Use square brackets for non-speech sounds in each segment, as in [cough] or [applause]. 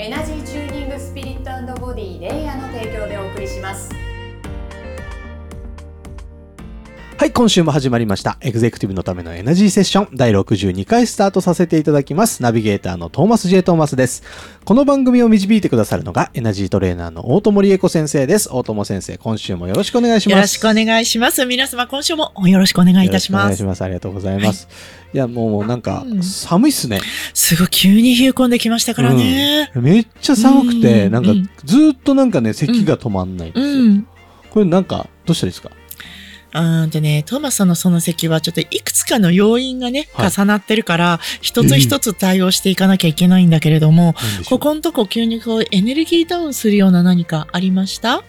エナジーチューニングスピリットボディレイヤーの提供でお送りします。はい、今週も始まりました。エグゼクティブのためのエナジーセッション第62回スタートさせていただきます。ナビゲーターのトーマス J. トーマスです。この番組を導いてくださるのがエナジートレーナーの大友理恵子先生です。大友先生、今週もよろしくお願いします。よろしくお願いします。皆様、今週もよろしくお願いいたします。お願いします。ありがとうございます。はい、いや、もうなんか、寒いっすね。すごい、急に冷え込んできましたからね。うん、めっちゃ寒くて、なんか、ずっとなんかね、咳が止まんないんですよ。うん、これなんか、どうしたらいいですか？うんでね、トーマスさんのその席はちょっといくつかの要因がね、はい、重なってるから、一つ一つ対応していかなきゃいけないんだけれども、ここのとこ急にこうエネルギーダウンするような何かありました？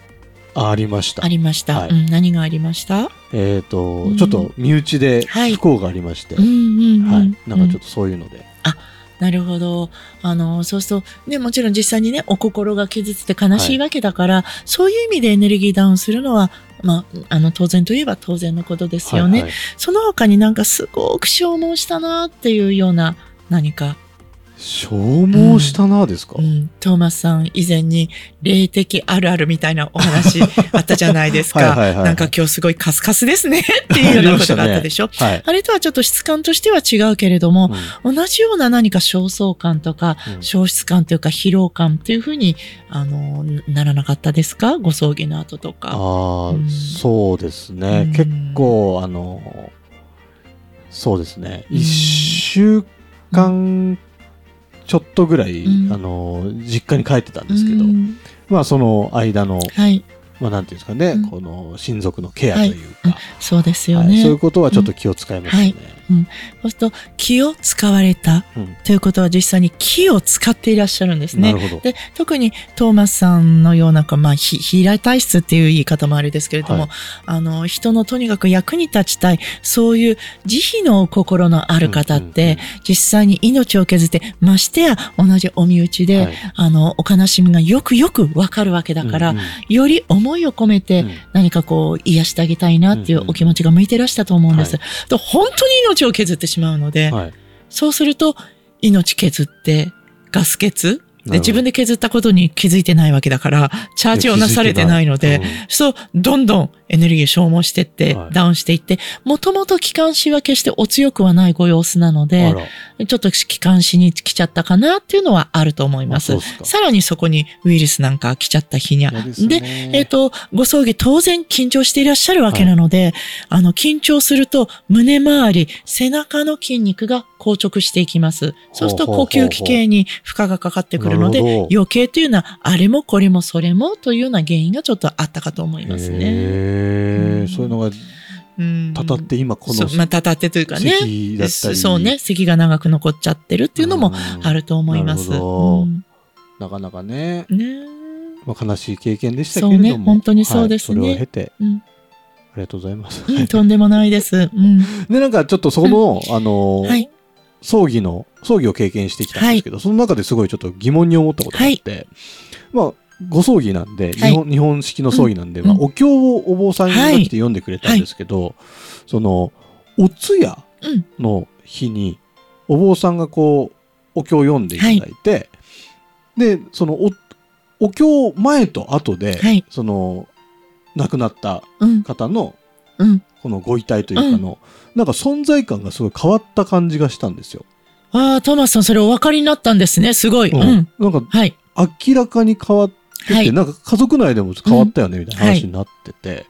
あありました。ありました。はい、うん、何がありました？えっ、ー、と、うん、ちょっと身内で不幸がありまして、はい、はい、なんかちょっとそういうので。あなるほど。あの、そうすると、ね、もちろん実際にね、お心が傷つって悲しいわけだから、はい、そういう意味でエネルギーダウンするのは、まあ、あの、当然といえば当然のことですよね。はいはい、その他になんかすごく消耗したなっていうような何か。消耗したなですか、うん、うん、トーマスさん以前に霊的あるあるみたいなお話 [laughs] あったじゃないですか。はいはいはい、なんか今日すごいカスカスですね。っていうようなことがあったでしょ。ね。はい、あれとはちょっと質感としては違うけれども、うん、同じような何か焦燥感とか、うん、消失感というか疲労感というふうに、あの、ならなかったですか？ご葬儀の後とか。ああ、そうですね。結構、あの、そうですね。一週間ちょっとぐらい、うん、あの、実家に帰ってたんですけど、うん、まあその間の、はい、まあなんていうんですかね、うん、この親族のケアというか、はい、そうですよね、はい、そういうことはちょっと気を使いますね。はいうん、そうすると気を使われたということは実際に気を使っていらっしゃるんですね。で特にトーマスさんのような、まあ、ヒーラー体質っていう言い方もあれですけれども、はい、あの人のとにかく役に立ちたいそういう慈悲の心のある方って、実際に命を削ってましてや同じお身内で、はい、あのお悲しみがよくよくわかるわけだから、うんうん、より思いを込めて何かこう癒してあげたいなっていうお気持ちが向いてらしたと思うんです。はい、と本当に命を削ってしまうので、はい、そうすると命削ってガス欠で、自分で削ったことに気づいてないわけだから、チャージをなされてないので、そう、どんどんエネルギー消耗してって、はい、ダウンしていって、もともと気管支は決してお強くはないご様子なので、ちょっと気管支に来ちゃったかなっていうのはあると思います。さらにそこにウイルスなんか来ちゃった日にゃ。でで、えっ、ー、と、ご葬儀当然緊張していらっしゃるわけなので、はい、あの、緊張すると胸周り、背中の筋肉が硬直していきます。そうすると呼吸器系に負荷がかかってくるので、余計というのは、あれもこれもそれもというような原因がちょっとあったかと思いますね。へー、うん、そういうのが、たたって今この、まあ、たたってというかね。そうね。咳が長く残っちゃってるっていうのもあると思います。うん、なかなかね。ねまあ、悲しい経験でしたけれども。そうね。本当にそうですね。はい、それを経て、うん、ありがとうございます。うん、とんでもないです。うん、[laughs] で、なんかちょっとその、あのー、はい葬儀の、葬儀を経験してきたんですけど、はい、その中ですごいちょっと疑問に思ったことがあって、はい、まあ、ご葬儀なんで、はい、日本、日本式の葬儀なんで、うん、まあ、お経をお坊さんが来て読んでくれたんですけど、その、お通夜の日に、お坊さんがこう、お経を読んでいただいて、で、そのお、お経前と後で、その、亡くなった方の、うんこのご遺体というかの、うん、なんか存在感がすごい変わった感じがしたんですよ。ああ、トーマスさん、それお分かりになったんですね。すごい。うん。うん、なんか、はい、明らかに変わってて、はい、なんか家族内でも変わったよね、みたいな話になってて、はい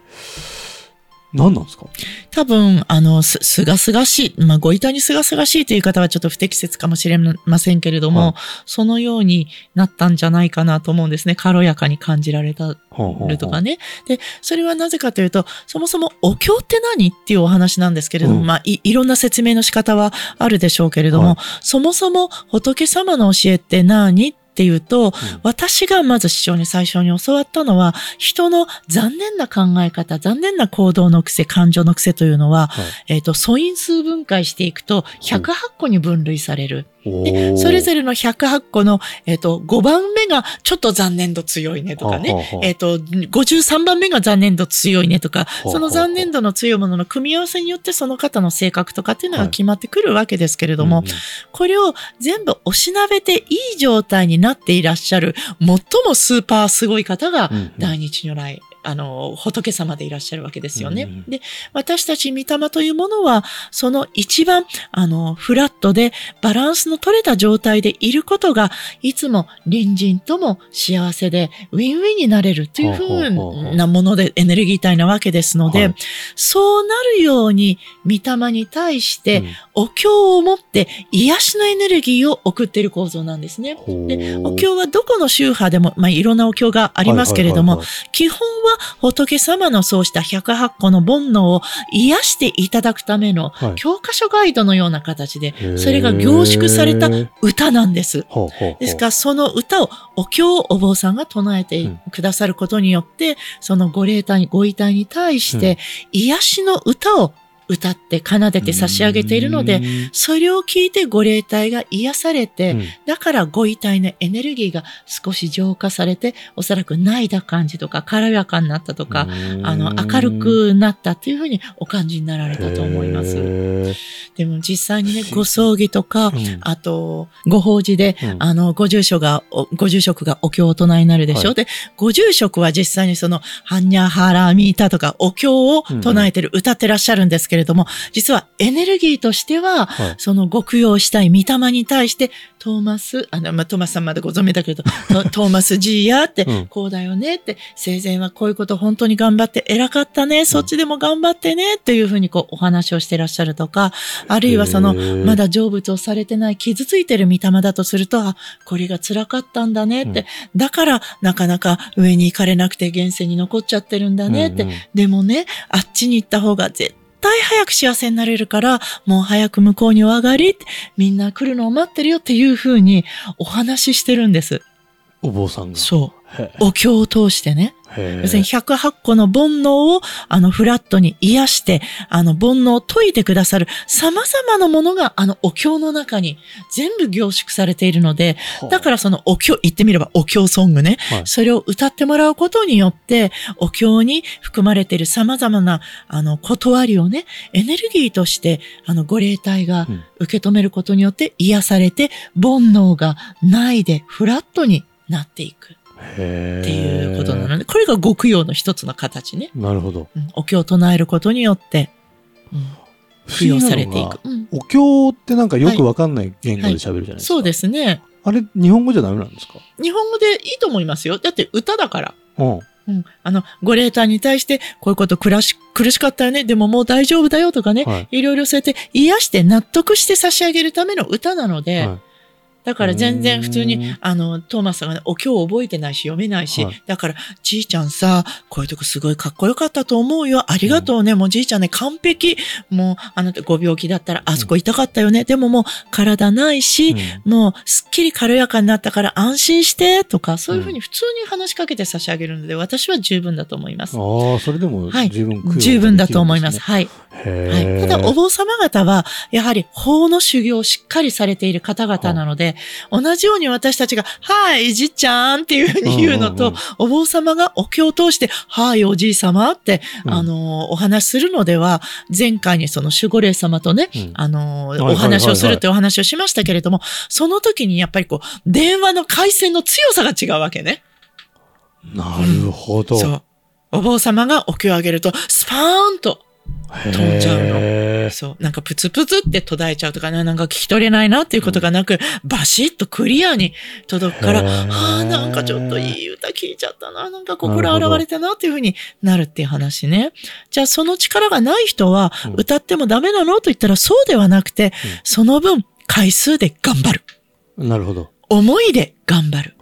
何なんですか？多分、あの、す、すがすがしい、まあ、ご遺体にすがすがしいという方はちょっと不適切かもしれませんけれども、はい、そのようになったんじゃないかなと思うんですね。軽やかに感じられたるとかね。で、それはなぜかというと、そもそもお経って何っていうお話なんですけれども、うん、まあい、いろんな説明の仕方はあるでしょうけれども、はい、そもそも仏様の教えって何ってっていうと、うん、私がまず師匠に最初に教わったのは、人の残念な考え方、残念な行動の癖、感情の癖というのは、はい、えっ、ー、と、素因数分解していくと、108個に分類される。で、それぞれの108個の、えっ、ー、と、5番目がちょっと残念度強いねとかね、えっ、ー、と、53番目が残念度強いねとか、その残念度の強いものの組み合わせによってその方の性格とかっていうのが決まってくるわけですけれども、はいうんうん、これを全部おしなべていい状態になっていらっしゃる、最もスーパーすごい方が大日如来あの、仏様でいらっしゃるわけですよね。うん、で、私たち御霊というものは、その一番、あの、フラットでバランスの取れた状態でいることが、いつも隣人とも幸せで、ウィンウィンになれるというふうなもので、エネルギー体なわけですので、はい、そうなるように、御霊に対して、お経を持って癒しのエネルギーを送っている構造なんですね。で、お経はどこの宗派でも、まあ、いろんなお経がありますけれども、基本は仏様のそうした108個の煩悩を癒していただくための教科書ガイドのような形で、それが凝縮された歌なんです。ですから、その歌をお経をお坊さんが唱えてくださることによって、そのご霊体、ご遺体に対して、癒しの歌を歌って奏でて差し上げているので、それを聞いてご霊体が癒されて、うん、だからご遺体のエネルギーが少し浄化されて、おそらく泣いた感じとか、軽やかになったとか、あの、明るくなったというふうにお感じになられたと思います。でも実際にね、ご葬儀とか、うん、あと、ご法事で、うん、あの、ご住所が、ご住職がお経を唱えになるでしょ、はい、で、ご住職は実際にその、ハンニャハラミータとか、お経を唱えてる、歌ってらっしゃるんですけれども、実はエネルギーとしては、はい、そのご供養したい御霊に対して、トーマス、あの、まあ、トーマスさんまでご存命だけど、[laughs] トーマス G やって、うん、こうだよねって、生前はこういうこと本当に頑張って偉かったね、そっちでも頑張ってね、っていうふうにこうお話をしてらっしゃるとか、あるいはその、まだ成仏をされてない、傷ついてる御霊だとすると、あ、これが辛かったんだねって、うん、だからなかなか上に行かれなくて現世に残っちゃってるんだねって、うんうん、でもね、あっちに行った方が絶対早く幸せになれるから、もう早く向こうに上がり、みんな来るのを待ってるよっていうふうにお話ししてるんです。お坊さんが。そう。お経を通してね。要するに108個の煩悩を、あの、フラットに癒して、あの、煩悩を解いてくださる様々なものが、あの、お経の中に全部凝縮されているので、だからそのお経、言ってみればお経ソングね、はい、それを歌ってもらうことによって、お経に含まれている様々な、あの、断りをね、エネルギーとして、あの、ご霊体が受け止めることによって癒されて、煩悩がないでフラットになっていく。っていうことなので、これが極用の一つの形ね。なるほど。うん、お経を唱えることによって、うん、付与されていく。お経ってなんかよくわかんない言語で喋るじゃないですか、はいはい、そうですね。あれ、日本語じゃダメなんですか？日本語でいいと思いますよ。だって歌だから。うん。うん、あの、ご霊体に対して、こういうこと苦し苦しかったよね、でももう大丈夫だよとかね、はい、いろいろそうやって癒して納得して差し上げるための歌なので、はいだから全然普通に、あの、トーマスさんがね、お経を覚えてないし、読めないし、はい、だから、じいちゃんさ、こういうとこすごいかっこよかったと思うよ。ありがとうね。うん、もうじいちゃんね、完璧。もう、あなたご病気だったら、あそこ痛かったよね。うん、でももう、体ないし、うん、もう、すっきり軽やかになったから安心して、とか、そういうふうに普通に話しかけて差し上げるので、私は十分だと思います。ああ、それでも十分、はい、十分だと思います。はい。はい、ただ、お坊様方は、やはり法の修行をしっかりされている方々なので、同じように私たちが、はい、じっちゃんっていうふうに言うのと、お坊様がお経を通して、はい、おじい様って、うん、あの、お話しするのでは、前回にその守護霊様とね、うん、あの、お話をするってお話をしましたけれども、その時にやっぱりこう、電話の回線の強さが違うわけね。なるほど。そう。お坊様がお経をあげると、スパーンと飛んじゃうの？そう。なんかプツプツって途絶えちゃうとかね、なんか聞き取れないなっていうことがなく、うん、バシッとクリアに届くから、ああ、なんかちょっといい歌聞いちゃったな、なんか心洗われたなっていうふうになるっていう話ね。じゃあその力がない人は、歌ってもダメなの？と言ったらそうではなくて、うん、その分回数で頑張る。なるほど。思いで頑張る。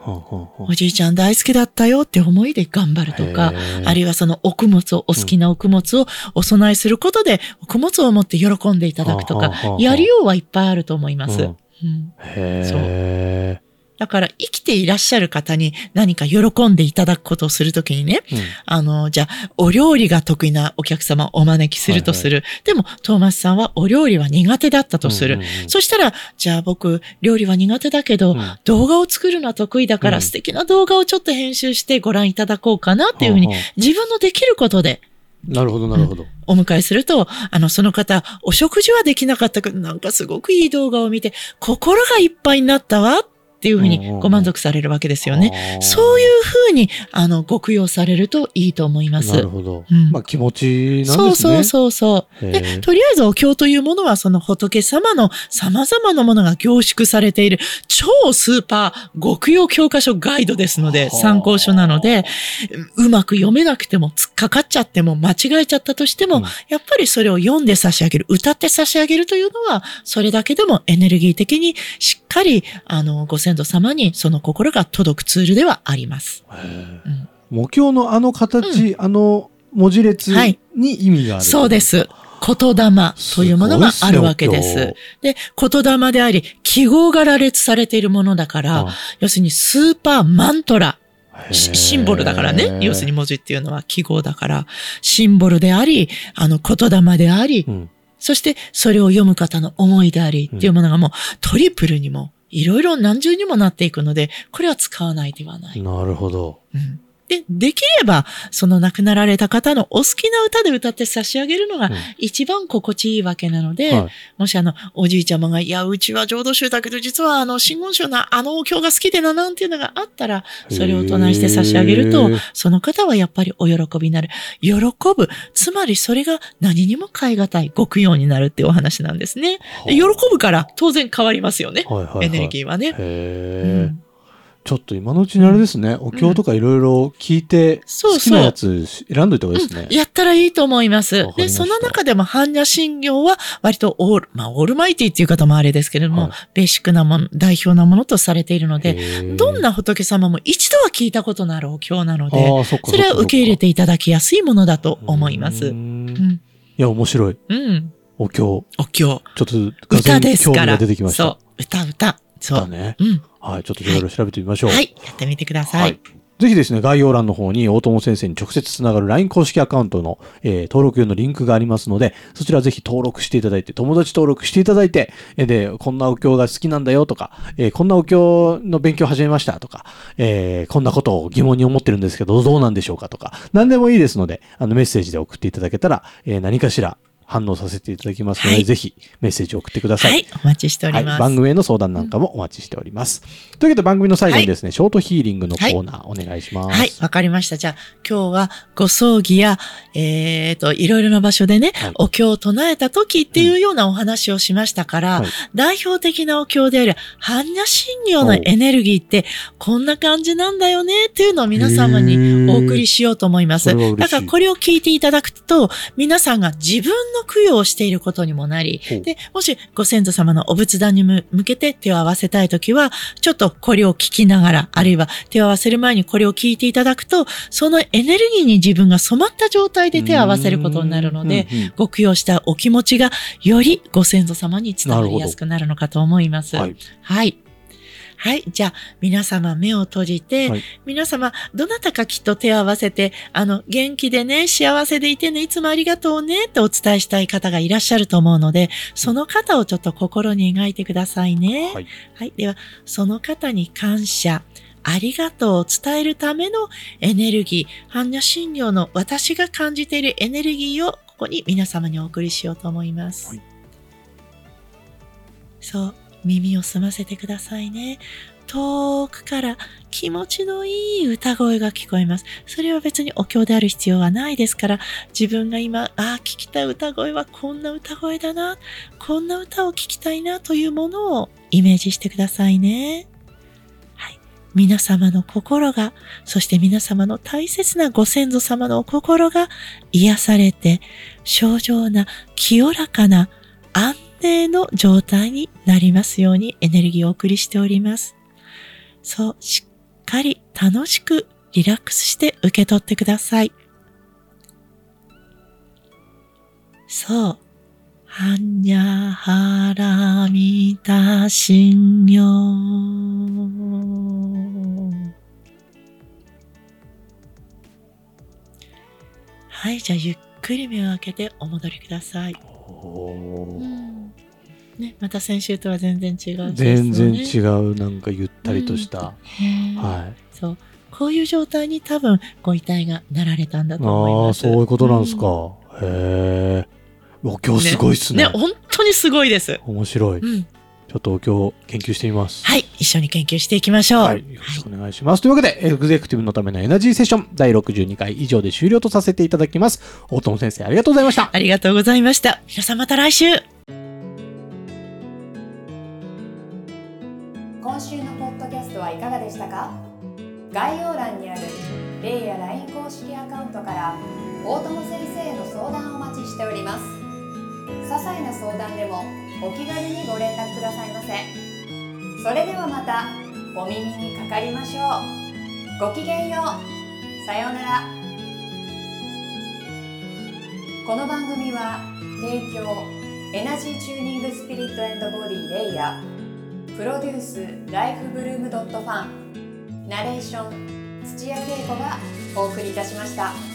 おじいちゃん大好きだったよって思いで頑張るとか、あるいはそのお物を、お好きなお物をお供えすることで、お物を持って喜んでいただくとか、やりようはいっぱいあると思います。うん、へだから生きていらっしゃる方に何か喜んでいただくことをするときにね、うん、あの、じゃあ、お料理が得意なお客様をお招きするとする。はいはい、でも、トーマスさんはお料理は苦手だったとする。うんうんうん、そしたら、じゃあ僕、料理は苦手だけど、うん、動画を作るのは得意だから、素敵な動画をちょっと編集してご覧いただこうかなっていうふうに、自分のできることで、なるほど、なるほど。お迎えすると、あの、その方、お食事はできなかったけど、なんかすごくいい動画を見て、心がいっぱいになったわっていうふうにご満足されるわけですよね。そういうふうに、あの、ご供養されるといいと思います。なるほど。うん、まあ気持ちなんですね。そうそうそうそう。で、とりあえずお経というものは、その仏様の様々なものが凝縮されている超スーパー極用教科書ガイドですので、参考書なので、うまく読めなくても、突っかかっちゃっても、間違えちゃったとしても、うん、やっぱりそれを読んで差し上げる、歌って差し上げるというのは、それだけでもエネルギー的にしっかり、あの、ご先祖様にその心が届くツールではあります。うん、目標のあの形、うん、あの文字列に意味がある、はい、そうです。言霊というものがあるわけです。でで、言霊であり、記号が羅列されているものだから、要するにスーパーマントラ。シンボルだからね。要するに文字っていうのは記号だから、シンボルであり、あの言霊であり、うん、そしてそれを読む方の思いでありっていうものがもうトリプルにもいろいろ何重にもなっていくので、これは使わないではない。なるほど。うんで、できれば、その亡くなられた方のお好きな歌で歌って差し上げるのが一番心地いいわけなので、うんはい、もしあの、おじいちゃまが、いや、うちは浄土宗だけど、実はあの、真言宗のあのお経が好きでな、なんていうのがあったら、それを唱えして差し上げると、その方はやっぱりお喜びになる。喜ぶ。つまりそれが何にも変え難い、極用になるっていうお話なんですね。喜ぶから当然変わりますよね。はいはいはい、エネルギーはね。ちょっと今のうちにあれですね、お経とかいろいろ聞いて、好きなやつ選んどいた方がいいですね、やったらいいと思います。で、その中でも般若心経は割とオール、まあ、オールマイティっていう方もあれですけれども、はい、ベーシックなもの、代表なものとされているので、どんな仏様も一度は聞いたことのあるお経なので、それは受け入れていただきやすいものだと思います。うん、いや、面白い。うん。お経。お経。ちょっと、歌ですから。出てきました。そう。歌、歌。そう。ね。うん。はい。ちょっといろいろ調べてみましょう。はい。やってみてください。はい。ぜひですね、概要欄の方に大友先生に直接つながる LINE 公式アカウントの、えー、登録用のリンクがありますので、そちらぜひ登録していただいて、友達登録していただいて、えー、で、こんなお経が好きなんだよとか、えー、こんなお経の勉強始めましたとか、えー、こんなことを疑問に思ってるんですけど、どうなんでしょうかとか、何でもいいですので、あのメッセージで送っていただけたら、えー、何かしら反応させていただきますので、はい、ぜひメッセージを送ってください。はい、お待ちしております、はい、番組への相談なんかもお待ちしております。うん、というわけで番組の最後にですね、ショートヒーリングのコーナーお願いします。はい、わかりました。じゃあ、今日はご葬儀や、えっ、ー、と、いろいろな場所でね、お経を唱えた時っていうようなお話をしましたから、うん、代表的なお経である、般若心経のエネルギーってこんな感じなんだよねっていうのを皆様にお送りしようと思います。だからこれを聞いていただくと、皆さんが自分の供養をしていることにもなり、で、もしご先祖様のお仏壇に向けて手を合わせたいときは、ちょっとこれを聞きながら、あるいは手を合わせる前にこれを聞いていただくと、そのエネルギーに自分が染まった状態で手を合わせることになるので、ご供養したお気持ちがよりご先祖様に伝わりやすくなるのかと思います。はい、はいはい。じゃあ、皆様目を閉じて、はい、皆様、どなたかきっと手を合わせて、あの、元気でね、幸せでいてね、いつもありがとうね、ってお伝えしたい方がいらっしゃると思うので、その方をちょっと心に描いてくださいね。はい。はい。では、その方に感謝、ありがとうを伝えるためのエネルギー、般若心経の私が感じているエネルギーをここに皆様にお送りしようと思います。はい、そう。耳を澄ませてくださいね。遠くから気持ちのいい歌声が聞こえます。それは別にお経である必要はないですから、自分が今、ああ、聞きたい歌声はこんな歌声だな、こんな歌を聞きたいなというものをイメージしてくださいね。はい。皆様の心が、そして皆様の大切なご先祖様のお心が癒されて、正常な清らかな安定の状態になりますようにエネルギーをお送りしております。そう、しっかり楽しくリラックスして受け取ってください。そう。はにゃはらみたしんよはい、じゃあゆっくり目を開けてお戻りください。おね、また先週とは全然違う、ね、全然違うなんかゆったりとした、うん、はい。そう。こういう状態に多分ご遺体がなられたんだと思います。ああそういうことなんですか、うん、へえ今日すごいっすねね本当にすごいです。面白い、うんちょっと今日研究してみます。はい。一緒に研究していきましょう。はい。よろしくお願いします。はい、というわけで、エグゼクティブのためのエナジーセッション第62回以上で終了とさせていただきます。大友先生、ありがとうございました。ありがとうございました。皆さんまた来週。今週のポッドキャストはいかがでしたか？概要欄にあるレイや LINE 公式アカウントから大友先生への相談をお待ちしております。些細な相談でもお気軽にご連絡くださいませ。それではまたお耳にかかりましょう。ごきげんよう。さようなら。この番組は提供エナジーチューニングスピリットボディレイヤー。プロデュースライフブルームドットファン。ナレーション土屋恵子がお送りいたしました。